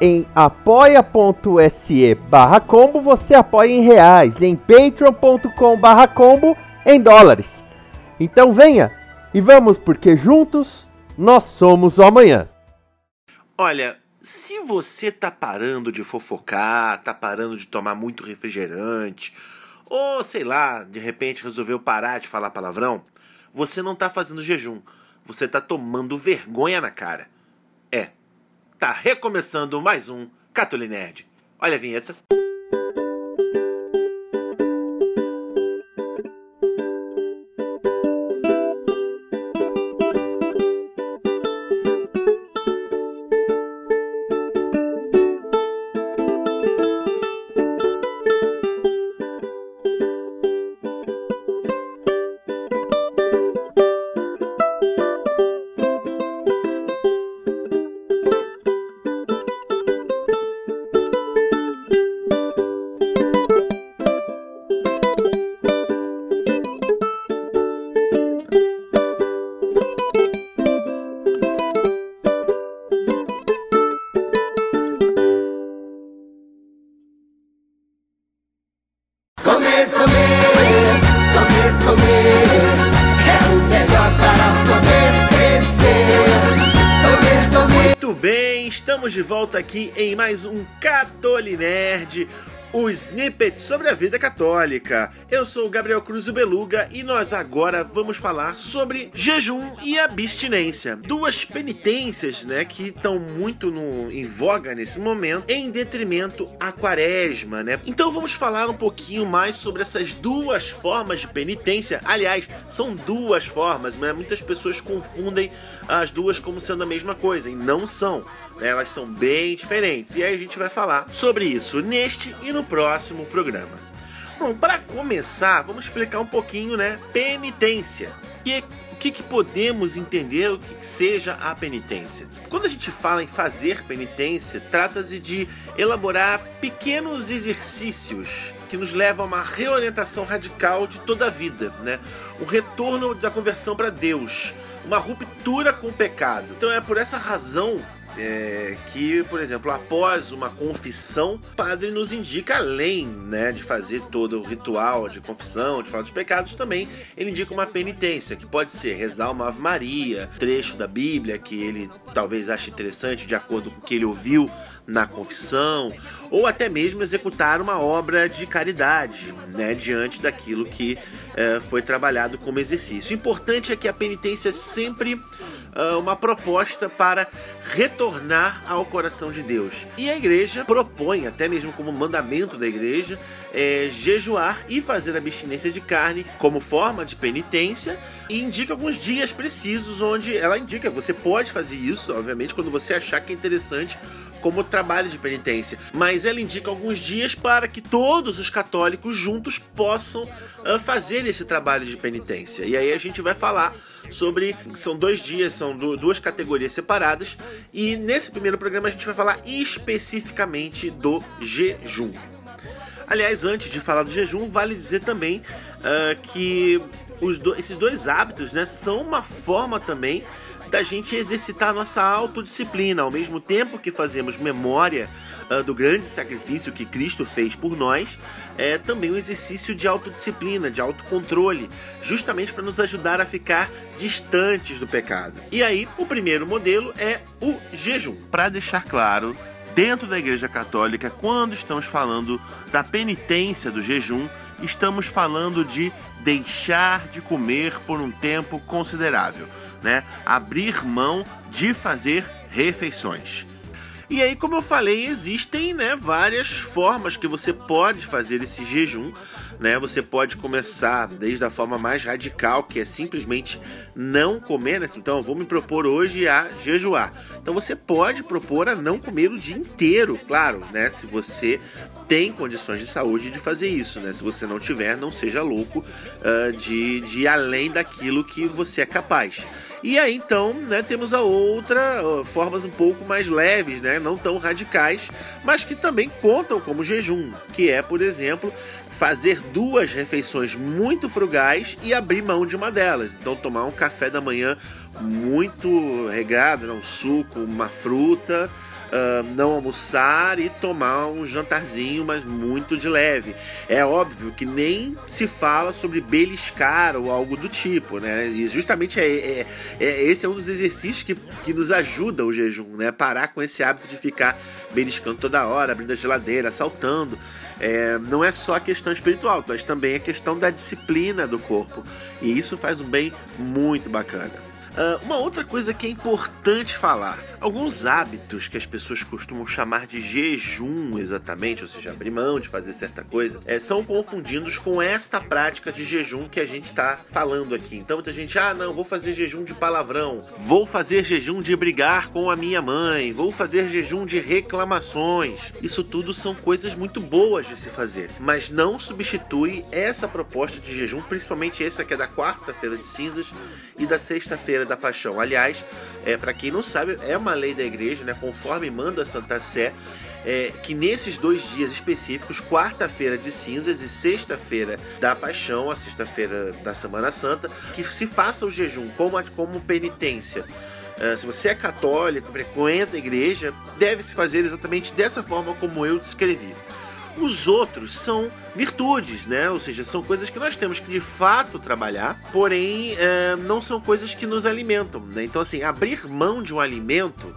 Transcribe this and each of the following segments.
Em apoia.se barra combo você apoia em reais, em patreon.com barra combo em dólares. Então venha e vamos porque juntos nós somos o amanhã. Olha, se você tá parando de fofocar, tá parando de tomar muito refrigerante, ou sei lá, de repente resolveu parar de falar palavrão, você não tá fazendo jejum, você tá tomando vergonha na cara. Tá recomeçando mais um Catolinerd. Olha a vinheta. Estamos de volta aqui em mais um Catolinerd, o snippet sobre a vida católica. Eu sou o Gabriel Cruz o Beluga e nós agora vamos falar sobre jejum e abstinência. Duas penitências, né, que estão muito no, em voga nesse momento, em detrimento à quaresma, né? Então vamos falar um pouquinho mais sobre essas duas formas de penitência. Aliás, são duas formas, né? Muitas pessoas confundem as duas como sendo a mesma coisa, e não são. Elas são bem diferentes. E aí a gente vai falar sobre isso neste e no próximo programa. Bom, para começar, vamos explicar um pouquinho, né? Penitência. Que, o que, que podemos entender o que, que seja a penitência? Quando a gente fala em fazer penitência, trata-se de elaborar pequenos exercícios que nos levam a uma reorientação radical de toda a vida, né? Um retorno da conversão para Deus, uma ruptura com o pecado. Então é por essa razão é, que, por exemplo, após uma confissão, o padre nos indica, além né, de fazer todo o ritual de confissão, de falar dos pecados, também ele indica uma penitência, que pode ser rezar uma Ave Maria, trecho da Bíblia que ele talvez ache interessante de acordo com o que ele ouviu na confissão, ou até mesmo executar uma obra de caridade, né, diante daquilo que é, foi trabalhado como exercício. O importante é que a penitência sempre uh, uma proposta para retornar ao coração de Deus. E a igreja propõe, até mesmo como mandamento da igreja, é, jejuar e fazer abstinência de carne como forma de penitência e indica alguns dias precisos onde ela indica você pode fazer isso, obviamente, quando você achar que é interessante como trabalho de penitência, mas ela indica alguns dias para que todos os católicos juntos possam uh, fazer esse trabalho de penitência. E aí a gente vai falar sobre são dois dias, são duas categorias separadas e nesse primeiro programa a gente vai falar especificamente do jejum. Aliás, antes de falar do jejum, vale dizer também uh, que do, esses dois hábitos né, são uma forma também da gente exercitar nossa autodisciplina, ao mesmo tempo que fazemos memória uh, do grande sacrifício que Cristo fez por nós, é também um exercício de autodisciplina, de autocontrole, justamente para nos ajudar a ficar distantes do pecado. E aí, o primeiro modelo é o jejum. Para deixar claro, dentro da Igreja Católica, quando estamos falando da penitência do jejum, estamos falando de deixar de comer por um tempo considerável, né? Abrir mão de fazer refeições. E aí, como eu falei, existem né, várias formas que você pode fazer esse jejum. Né? Você pode começar desde a forma mais radical, que é simplesmente não comer. Né? Então, eu vou me propor hoje a jejuar. Então, você pode propor a não comer o dia inteiro, claro, né? Se você tem condições de saúde de fazer isso, né? Se você não tiver, não seja louco uh, de, de ir além daquilo que você é capaz. E aí então, né, temos a outra, formas um pouco mais leves, né, não tão radicais, mas que também contam como jejum, que é, por exemplo, fazer duas refeições muito frugais e abrir mão de uma delas. Então tomar um café da manhã muito regado, né, um suco, uma fruta, uh, não almoçar e tomar um jantarzinho, mas muito de leve. É óbvio que nem se fala sobre beliscar ou algo do tipo, né? E justamente é, é, é esse é um dos exercícios que, que nos ajuda o jejum, né? Parar com esse hábito de ficar beliscando toda hora, abrindo a geladeira, saltando. É, não é só a questão espiritual, mas também a questão da disciplina do corpo. E isso faz um bem muito bacana. Uh, uma outra coisa que é importante falar: alguns hábitos que as pessoas costumam chamar de jejum, exatamente, ou seja, abrir mão de fazer certa coisa, é, são confundidos com esta prática de jejum que a gente está falando aqui. Então, muita gente, ah, não, vou fazer jejum de palavrão, vou fazer jejum de brigar com a minha mãe, vou fazer jejum de reclamações. Isso tudo são coisas muito boas de se fazer, mas não substitui essa proposta de jejum, principalmente essa que é da quarta-feira de cinzas e da sexta-feira da Paixão. Aliás, é, para quem não sabe, é uma lei da igreja, né, conforme manda a Santa Sé, é, que nesses dois dias específicos, quarta-feira de cinzas e sexta-feira da Paixão, a sexta-feira da Semana Santa, que se faça o jejum como, como penitência. É, se você é católico, frequenta a igreja, deve se fazer exatamente dessa forma como eu descrevi. Os outros são virtudes, né? Ou seja, são coisas que nós temos que de fato trabalhar, porém é, não são coisas que nos alimentam, né? Então, assim, abrir mão de um alimento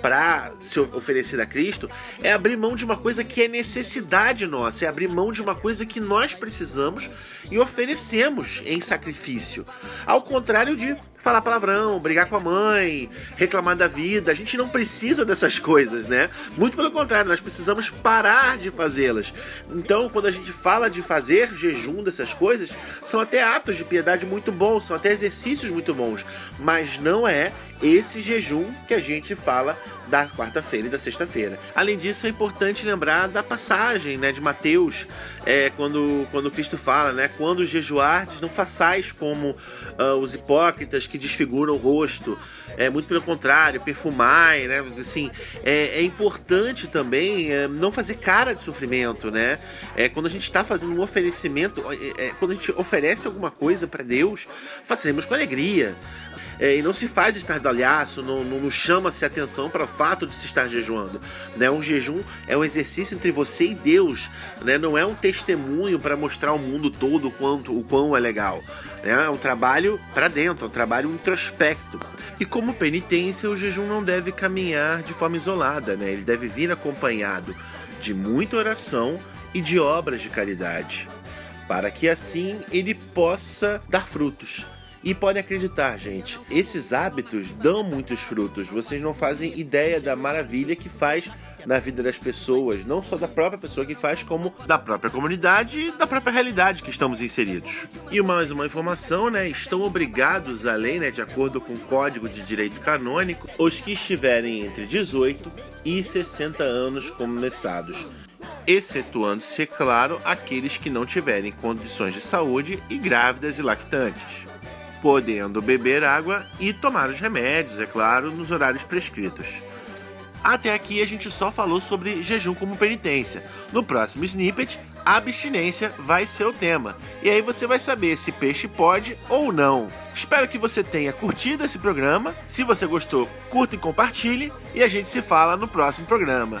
para se oferecer a Cristo é abrir mão de uma coisa que é necessidade nossa, é abrir mão de uma coisa que nós precisamos e oferecemos em sacrifício. Ao contrário de falar palavrão, brigar com a mãe, reclamar da vida, a gente não precisa dessas coisas, né? Muito pelo contrário, nós precisamos parar de fazê-las. Então, quando a gente fala de fazer jejum dessas coisas, são até atos de piedade muito bons, são até exercícios muito bons, mas não é esse jejum que a gente fala da quarta-feira e da sexta-feira. Além disso, é importante lembrar da passagem né, de Mateus, é, quando, quando Cristo fala, né, quando jejuardes, não façais como uh, os hipócritas que desfiguram o rosto, é muito pelo contrário, perfumai, né, assim, é, é importante também é, não fazer cara de sofrimento, né, é, quando a gente está fazendo um oferecimento, é, é, quando a gente oferece alguma coisa para Deus, fazemos com alegria, é, e não se faz estardalhaço, não, não, não chama-se atenção para o fato de se estar jejuando. Né? Um jejum é um exercício entre você e Deus, né? não é um testemunho para mostrar ao mundo todo o, quanto, o quão é legal. Né? É um trabalho para dentro, é um trabalho introspecto. E como penitência, o jejum não deve caminhar de forma isolada, né? ele deve vir acompanhado de muita oração e de obras de caridade, para que assim ele possa dar frutos. E podem acreditar, gente, esses hábitos dão muitos frutos. Vocês não fazem ideia da maravilha que faz na vida das pessoas, não só da própria pessoa que faz, como da própria comunidade e da própria realidade que estamos inseridos. E mais uma informação, né? Estão obrigados à lei, né, de acordo com o Código de Direito Canônico, os que estiverem entre 18 e 60 anos começados excetuando-se, é claro, aqueles que não tiverem condições de saúde e grávidas e lactantes podendo beber água e tomar os remédios, é claro, nos horários prescritos. Até aqui a gente só falou sobre jejum como penitência. No próximo snippet, abstinência vai ser o tema. E aí você vai saber se peixe pode ou não. Espero que você tenha curtido esse programa. Se você gostou, curta e compartilhe. E a gente se fala no próximo programa.